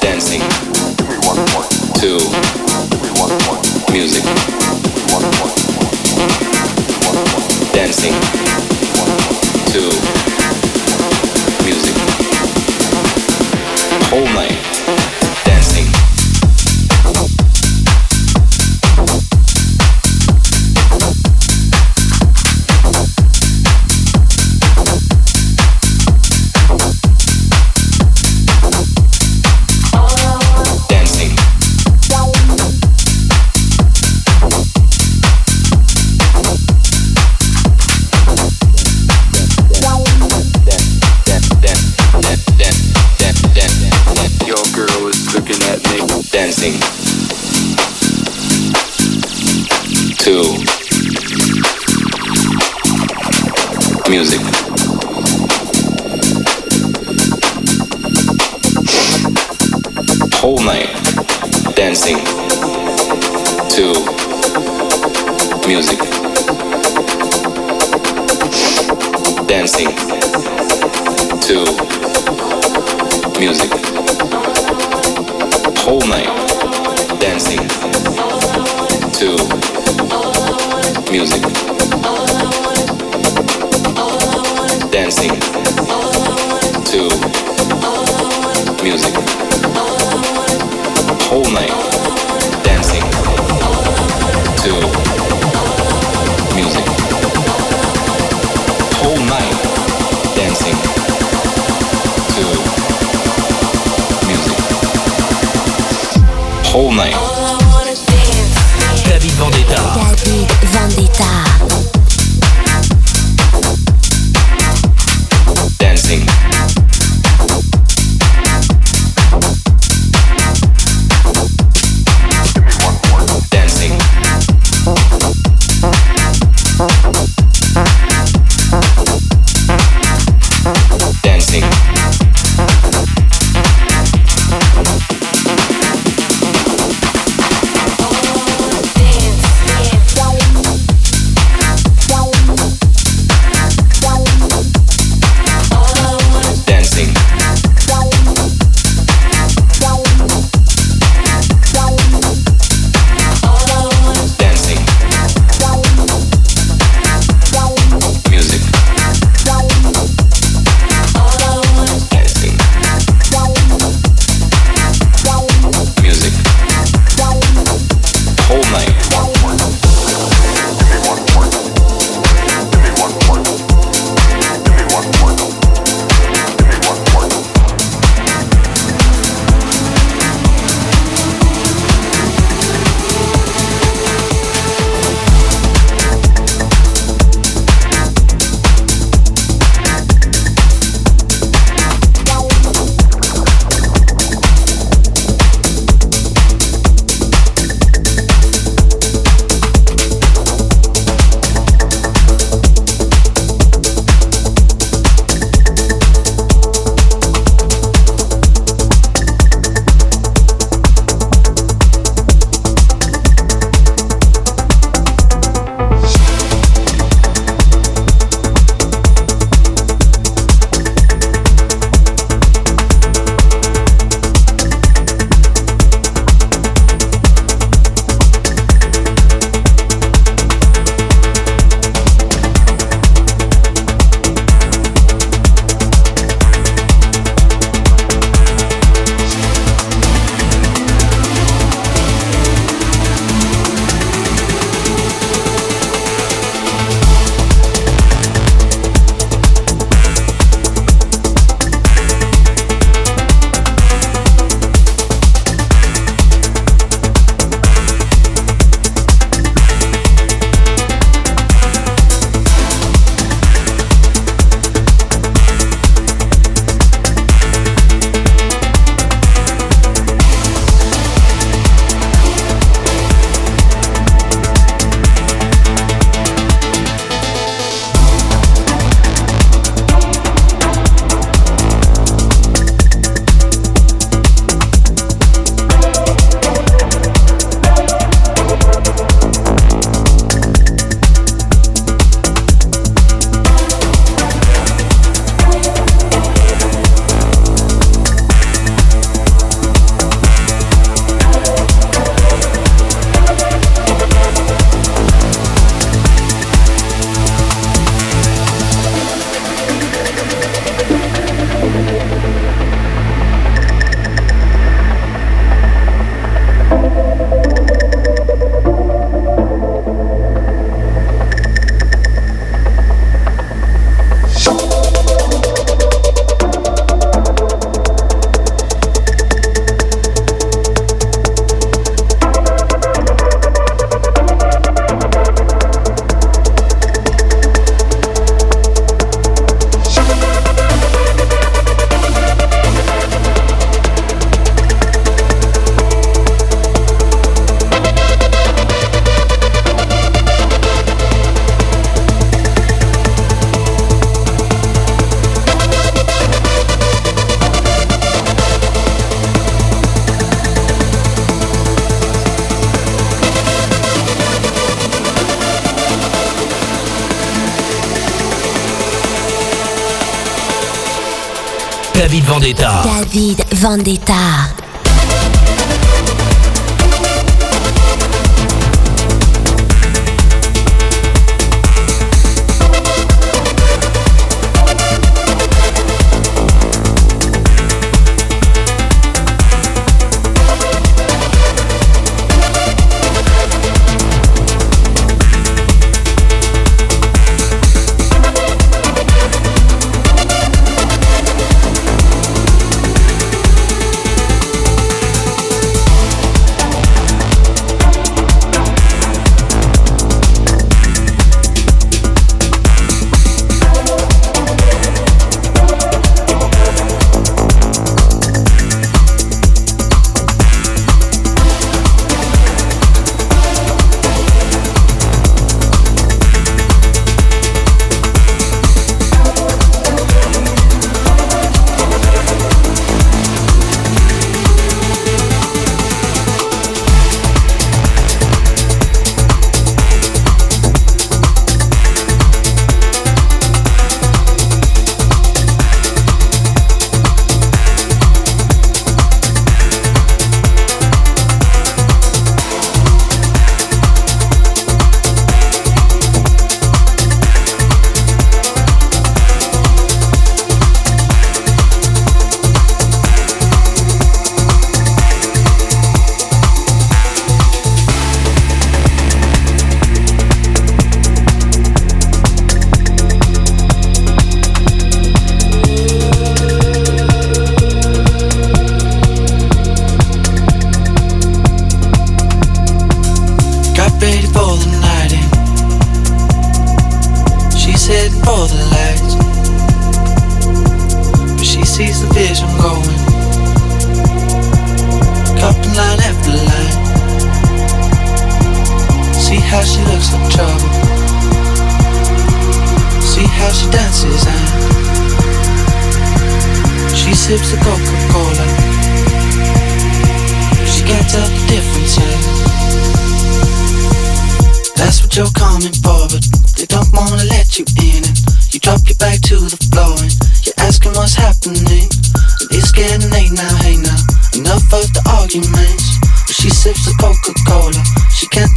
dancing to music. David Vendetta.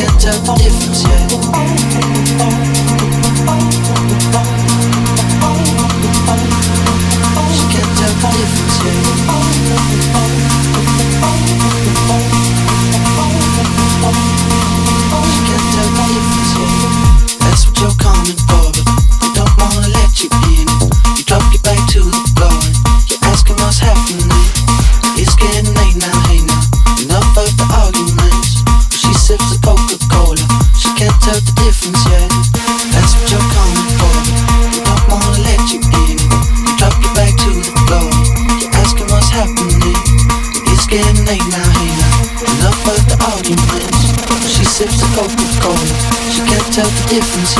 week-end, tellement défoncé. Difference